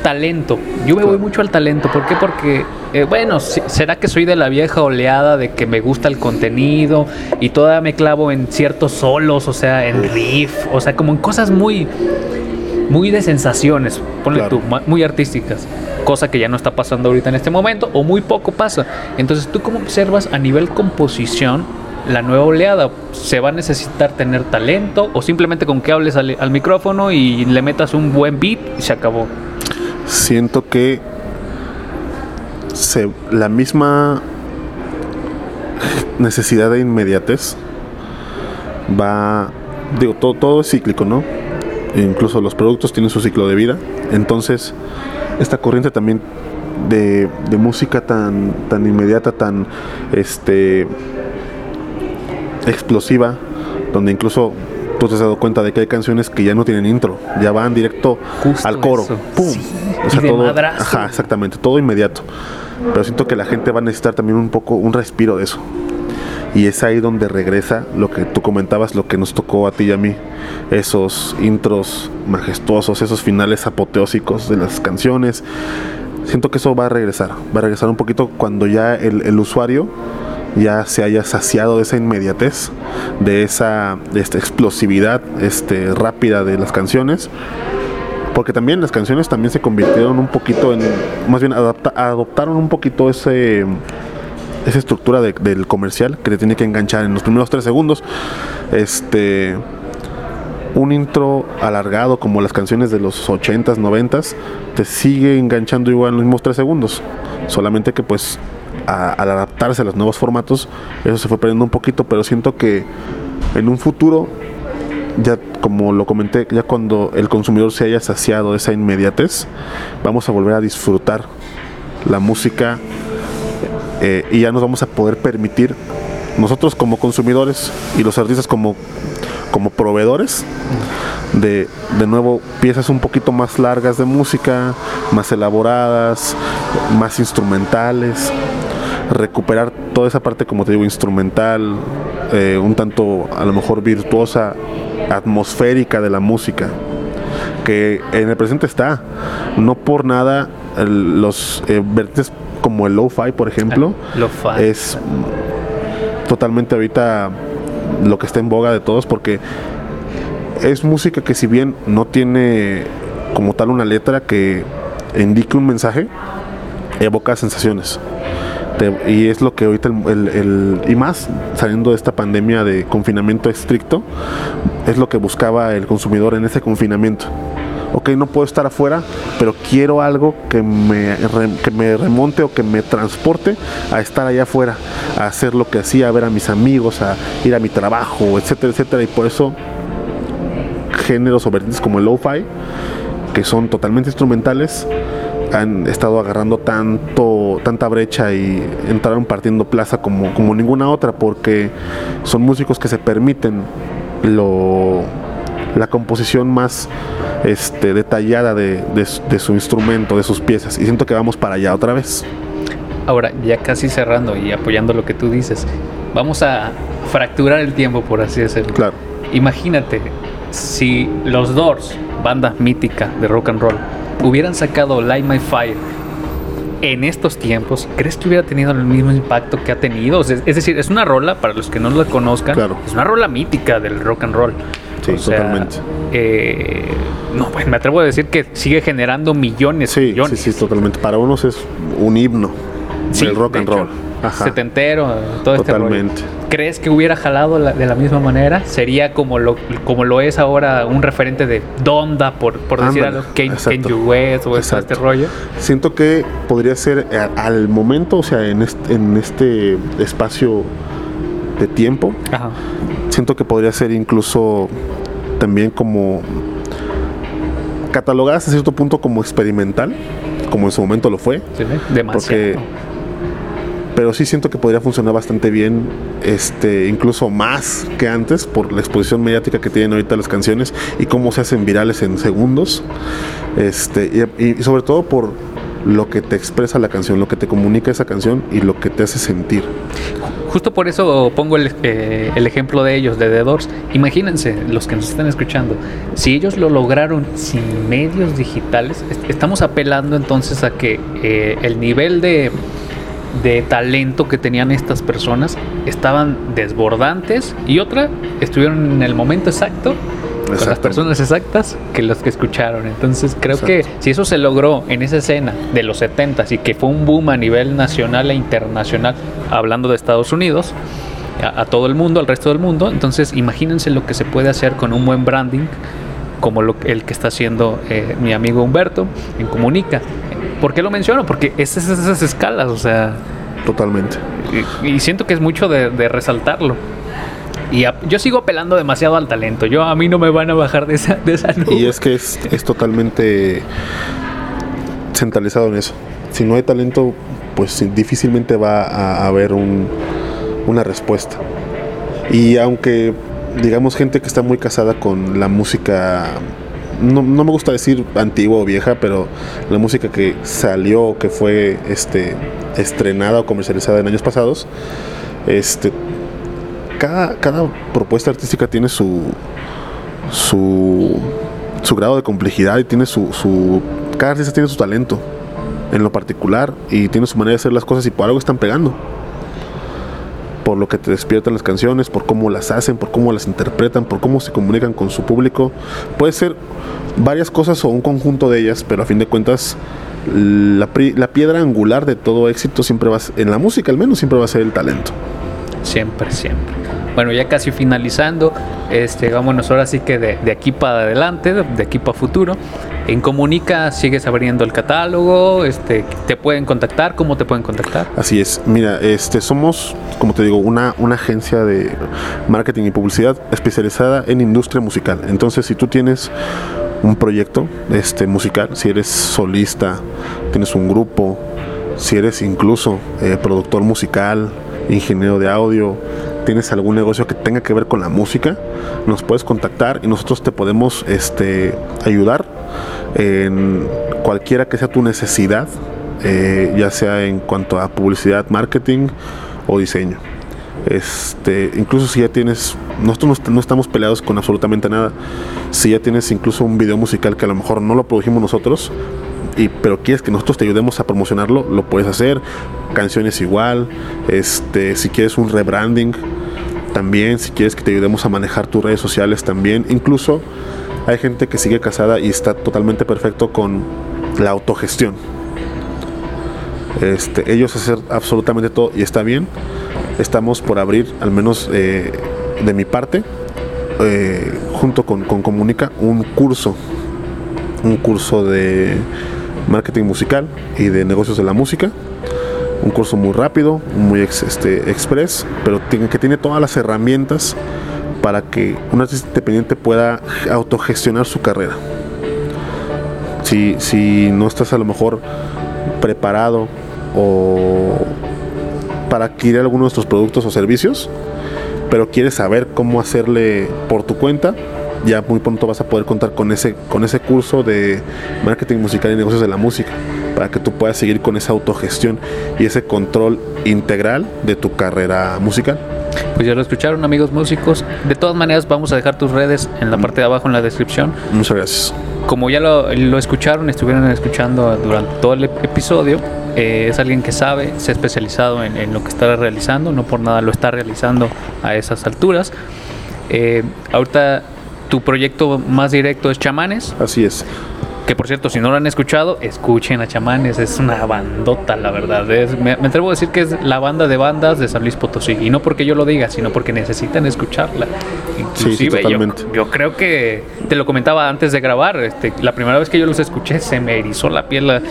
talento. Yo me voy mucho al talento. ¿Por qué? Porque, eh, bueno, será que soy de la vieja oleada de que me gusta el contenido y todavía me clavo en ciertos solos, o sea, en riff, o sea, como en cosas muy, muy de sensaciones, ponle tú, muy artísticas. Cosa que ya no está pasando ahorita en este momento, o muy poco pasa. Entonces, ¿tú cómo observas a nivel composición la nueva oleada? ¿Se va a necesitar tener talento o simplemente con que hables al, micrófono y le metas un buen beat y se acabó? Siento que la misma necesidad de inmediatez va, digo, todo, todo es cíclico, ¿no? Incluso los productos tienen su ciclo de vida. Entonces, esta corriente también de, de música tan, tan inmediata, tan este explosiva, donde incluso tú te has dado cuenta de que hay canciones que ya no tienen intro, ya van directo al coro. ¡Pum! todo, ajá, exactamente, todo inmediato. Pero siento que la gente va a necesitar también un poco un respiro de eso. Y es ahí donde regresa lo que tú comentabas, lo que nos tocó a ti y a mí. Esos intros majestuosos, esos finales apoteósicos de las canciones. Siento que eso va a regresar. Va a regresar un poquito cuando ya el, el usuario ya se haya saciado de esa inmediatez, de esa esta explosividad este, rápida de las canciones. Porque también las canciones también se convirtieron un poquito en, más bien adoptaron un poquito ese esa estructura del comercial que te tiene que enganchar en los primeros tres segundos. Este un intro alargado como las canciones de los 80s, 90s, te sigue enganchando igual en los mismos tres segundos. Solamente que pues al adaptarse a los nuevos formatos, eso se fue perdiendo un poquito, pero siento que en un futuro ya como lo comenté, ya cuando el consumidor se haya saciado de esa inmediatez, vamos a volver a disfrutar la música eh, y ya nos vamos a poder permitir nosotros como consumidores y los artistas como, como proveedores de, de nuevo piezas un poquito más largas de música, más elaboradas, más instrumentales, recuperar toda esa parte, como te digo, instrumental, eh, un tanto a lo mejor virtuosa, atmosférica de la música, que en el presente está. No por nada el- los eh, vertientes como el lo-fi, por ejemplo, Lo-fi. es totalmente ahorita lo que está en boga de todos porque es música que si bien no tiene como tal una letra que indique un mensaje, evoca sensaciones. Y es lo que ahorita el, el- y más saliendo de esta pandemia de confinamiento estricto, es lo que buscaba el consumidor en ese confinamiento. Ok, no puedo estar afuera, pero quiero algo que me, que me remonte o que me transporte a estar allá afuera, a hacer lo que hacía, a ver a mis amigos, a ir a mi trabajo, etcétera, etcétera. Y por eso géneros o vertientes como el lo-fi, que son totalmente instrumentales, han estado agarrando tanto tanta brecha y entraron partiendo plaza como, como ninguna otra porque son músicos que se permiten lo la composición más este, detallada de, de su- de su instrumento, de sus piezas. Y siento que vamos para allá otra vez. Ahora, ya casi cerrando y apoyando lo que tú dices, vamos a fracturar el tiempo, por así decirlo. Claro. Imagínate si los Doors, banda mítica de rock and roll, hubieran sacado Light My Fire en estos tiempos, ¿crees que hubiera tenido el mismo impacto que ha tenido? O sea, es decir, es una rola, para los que no la conozcan, Claro. es una rola mítica del rock and roll. Sí, totalmente. eh, no, pues me atrevo a decir que sigue generando millones, Sí, millones. sí, sí, totalmente. Para unos es un himno Sí, del rock and hecho, roll. Ajá. Setentero, todo este rollo. Totalmente. ¿Crees que hubiera jalado la- de la misma manera? ¿Sería como lo, como lo es ahora un referente de Donda, por, por decir Ándale, algo, Ken, West o este Exacto. rollo? Siento que podría ser eh, al momento, o sea, en este, en este espacio de tiempo, Ajá. siento que podría ser incluso también como catalogada hasta cierto punto como experimental, como en su momento lo fue, Sí, sí, Demasiado. porque pero sí siento que podría funcionar bastante bien, este, incluso más que antes por la exposición mediática que tienen ahorita las canciones y cómo se hacen virales en segundos, este, y, sobre todo por lo que te expresa la canción, lo que te comunica esa canción y lo que te hace sentir. Justo por eso pongo el, eh, ejemplo de ellos, de The Doors. Imagínense, los que nos están escuchando, si ellos lo lograron sin medios digitales, est- estamos apelando entonces a que eh, el nivel de, de talento que tenían estas personas estaban desbordantes y otra, estuvieron en el momento exacto con las personas exactas que los que escucharon. Entonces creo Exacto. que si eso se logró en esa escena de los 70s y que fue un boom a nivel nacional e internacional, hablando de Estados Unidos, a, a todo el mundo, al resto del mundo, entonces imagínense lo que se puede hacer con un buen branding como lo, el que está haciendo eh, mi amigo Humberto en Comunica. ¿Por qué lo menciono? Porque es esas, esas escalas, o sea, Totalmente. y, y siento que es mucho de, de resaltarlo. Y a- yo sigo apelando demasiado al talento. Yo a mí no me van a bajar de esa, de esa nube. Y es que es, es totalmente centralizado en eso. Si no hay talento, pues difícilmente va a haber un- una respuesta. Y aunque, digamos, gente que está muy casada con la música, no, no me gusta decir antigua o vieja, pero la música que salió, que fue este, estrenada o comercializada en años pasados, este, cada, cada propuesta artística tiene su, su, grado de complejidad y tiene su, su. Cada artista tiene su talento en lo particular y tiene su manera de hacer las cosas y por algo están pegando. Por lo que te despiertan las canciones, por cómo las hacen, por cómo las interpretan, por cómo se comunican con su público. Puede ser varias cosas o un conjunto de ellas, pero a fin de cuentas la, la piedra angular de todo éxito siempre va a ser, en la música al menos, siempre va a ser el talento. Siempre, siempre. Bueno, ya casi finalizando, este, vámonos ahora sí que de aquí para adelante, de aquí para futuro. En Comunica sigues abriendo el catálogo, este, te pueden contactar, ¿cómo te pueden contactar? Así es, mira, este somos, como te digo, una, una agencia de marketing y publicidad especializada en industria musical. Entonces, si tú tienes un proyecto este musical, si eres solista, tienes un grupo, si eres incluso eh, productor musical, ingeniero de audio, tienes algún negocio que tenga que ver con la música, nos puedes contactar y nosotros te podemos este, ayudar en cualquiera que sea tu necesidad, eh, ya sea en cuanto a publicidad, marketing o diseño. Este, incluso si ya tienes, nosotros no, estamos peleados con absolutamente nada. Si ya tienes incluso un video musical que a lo mejor no lo produjimos nosotros, y, pero quieres que nosotros te ayudemos a promocionarlo, lo puedes hacer. Canciones igual, este, si quieres un rebranding, también, si quieres que te ayudemos a manejar tus redes sociales, también. Incluso hay gente que sigue casada y está totalmente perfecto con la autogestión. Este, ellos hacer absolutamente todo y está bien. Estamos por abrir, al menos eh, de mi parte, eh, junto con, con Comunica, un curso. Un curso de marketing musical y de negocios de la música un curso muy rápido, muy este, express, pero que tiene todas las herramientas para que un artista independiente pueda autogestionar su carrera. Si, si no estás a lo mejor preparado o para adquirir alguno de nuestros productos o servicios, pero quieres saber cómo hacerle por tu cuenta, ya muy pronto vas a poder contar con ese, con ese curso de marketing musical y negocios de la música para que tú puedas seguir con esa autogestión y ese control integral de tu carrera musical. Pues ya lo escucharon amigos músicos. De todas maneras vamos a dejar tus redes en la mm. parte de abajo en la descripción. Muchas gracias. Como ya lo, escucharon, estuvieron escuchando durante todo el episodio, eh, es alguien que sabe, se ha especializado en, lo que está realizando, no por nada lo está realizando a esas alturas. Eh, ahorita tu proyecto más directo es Chamanes. Así es. Que por cierto, si no lo han escuchado, escuchen a Chamanes, es una bandota, la verdad. me, atrevo a decir que es la banda de bandas de San Luis Potosí. Y no porque yo lo diga, sino porque necesitan escucharla. Inclusive, yo, creo que te lo comentaba antes de grabar. Este, la primera vez que yo los escuché, se me erizó la piel.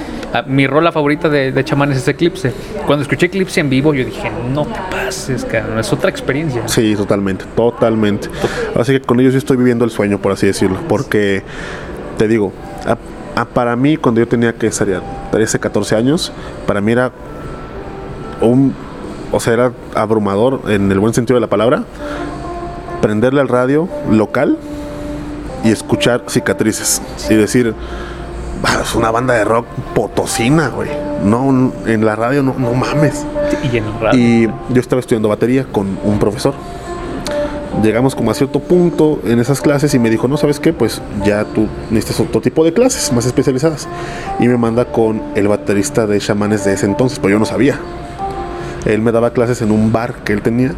mi rola favorita de, de, Chamanes es Eclipse. Cuando escuché Eclipse en vivo, yo dije, no te pases, cara, es otra experiencia. Sí, totalmente, totalmente. Así que con ellos yo estoy viviendo el sueño, por así decirlo. Porque te digo, para mí, cuando yo tenía que salir 13, 14 años, para mí era un, o sea, era abrumador en el buen sentido de la palabra, prenderle al radio local y escuchar cicatrices y decir, es una banda de rock potosina, güey. No, en la radio no, no mames. Y en radio. Y yo estaba estudiando batería con un profesor llegamos como a cierto punto en esas clases y me dijo, no, ¿sabes qué? Pues ya tú necesitas otro tipo de clases más especializadas. Y me manda con el baterista de chamanes de ese entonces, pero yo no sabía. Él me daba clases en un bar que él tenía.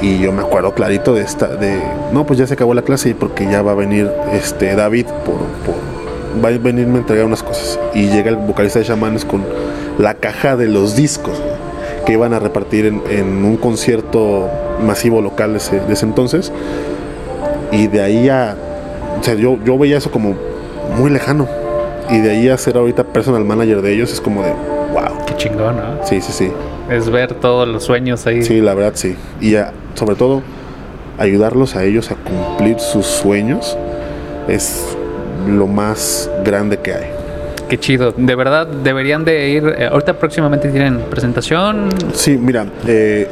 Y yo me acuerdo clarito de esta, de, no, pues ya se acabó la clase porque ya va a venir este David por, va a venirme a entregar unas cosas. Y llega el vocalista de chamanes con la caja de los discos que iban a repartir en, un concierto masivo local de ese, entonces. Y de ahí a. O sea, yo, yo veía eso como muy lejano. Y de ahí a ser ahorita personal manager de ellos es como de wow. Qué chingón, ¿no? Sí, sí, sí. Es ver todos los sueños ahí. Sí, la verdad sí. Y sobre todo, ayudarlos a ellos a cumplir sus sueños es lo más grande que hay. Qué chido. De verdad, deberían de ir. Eh, ahorita próximamente tienen presentación. Sí, mira, eh,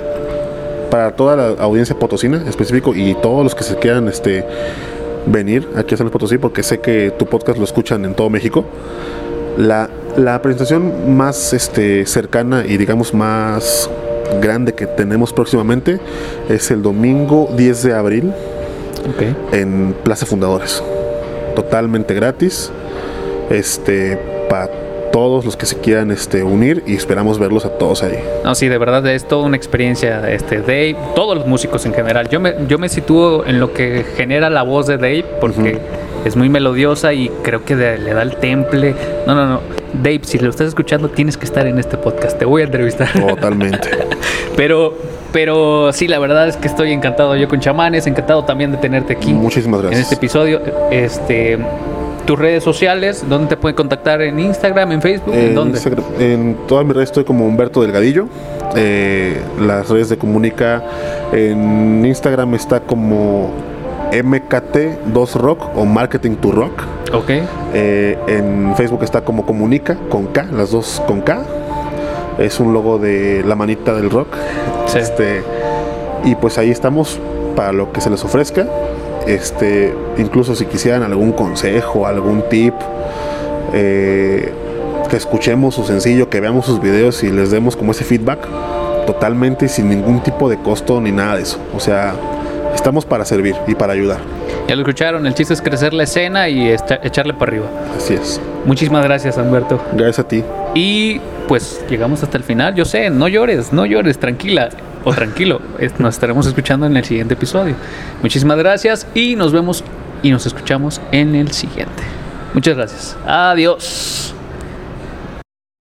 para toda la audiencia potosina específico y todos los que se quieran este, venir aquí a San Luis Potosí, porque sé que tu podcast lo escuchan en todo México. La, la presentación más este, cercana y digamos más grande que tenemos próximamente es el domingo 10 de abril en Plaza Fundadores. Totalmente gratis este, para todos los que se quieran este, unir y esperamos verlos a todos ahí. No, sí, de verdad es toda una experiencia este, Dave, todos los músicos en general. Yo me, yo me sitúo en lo que genera la voz de Dave porque es muy melodiosa y creo que le da el temple. No, no, no. Dave, si lo estás escuchando, tienes que estar en este podcast. Te voy a entrevistar. Totalmente. pero, pero sí, la verdad es que estoy encantado yo con chamanes, encantado también de tenerte aquí. Muchísimas gracias. En este episodio. Este tus redes sociales, ¿dónde te pueden contactar? ¿En Instagram, en Facebook? ¿En, En, dónde? Instagram- en todas mis redes estoy como Humberto Delgadillo. Eh, las redes de Comunica en Instagram está como MKT2Rock o Marketing to Rock. Ok. Eh, en Facebook está como Comunica con K, las dos con K. Es un logo de la manita del rock. Sí. Este, y pues ahí estamos para lo que se les ofrezca. Este, incluso si quisieran algún consejo, algún tip, eh, que escuchemos su sencillo, que veamos sus videos y les demos como ese feedback totalmente sin ningún tipo de costo ni nada de eso. O sea, estamos para servir y para ayudar. Ya lo escucharon, el chiste es crecer la escena y echarle para arriba. Así es. Muchísimas gracias, Humberto. Gracias a ti. Y pues llegamos hasta el final. Yo sé, no llores, no llores, tranquila o tranquilo. Nos estaremos escuchando en el siguiente episodio. Muchísimas gracias y nos vemos y nos escuchamos en el siguiente. Muchas gracias. Adiós.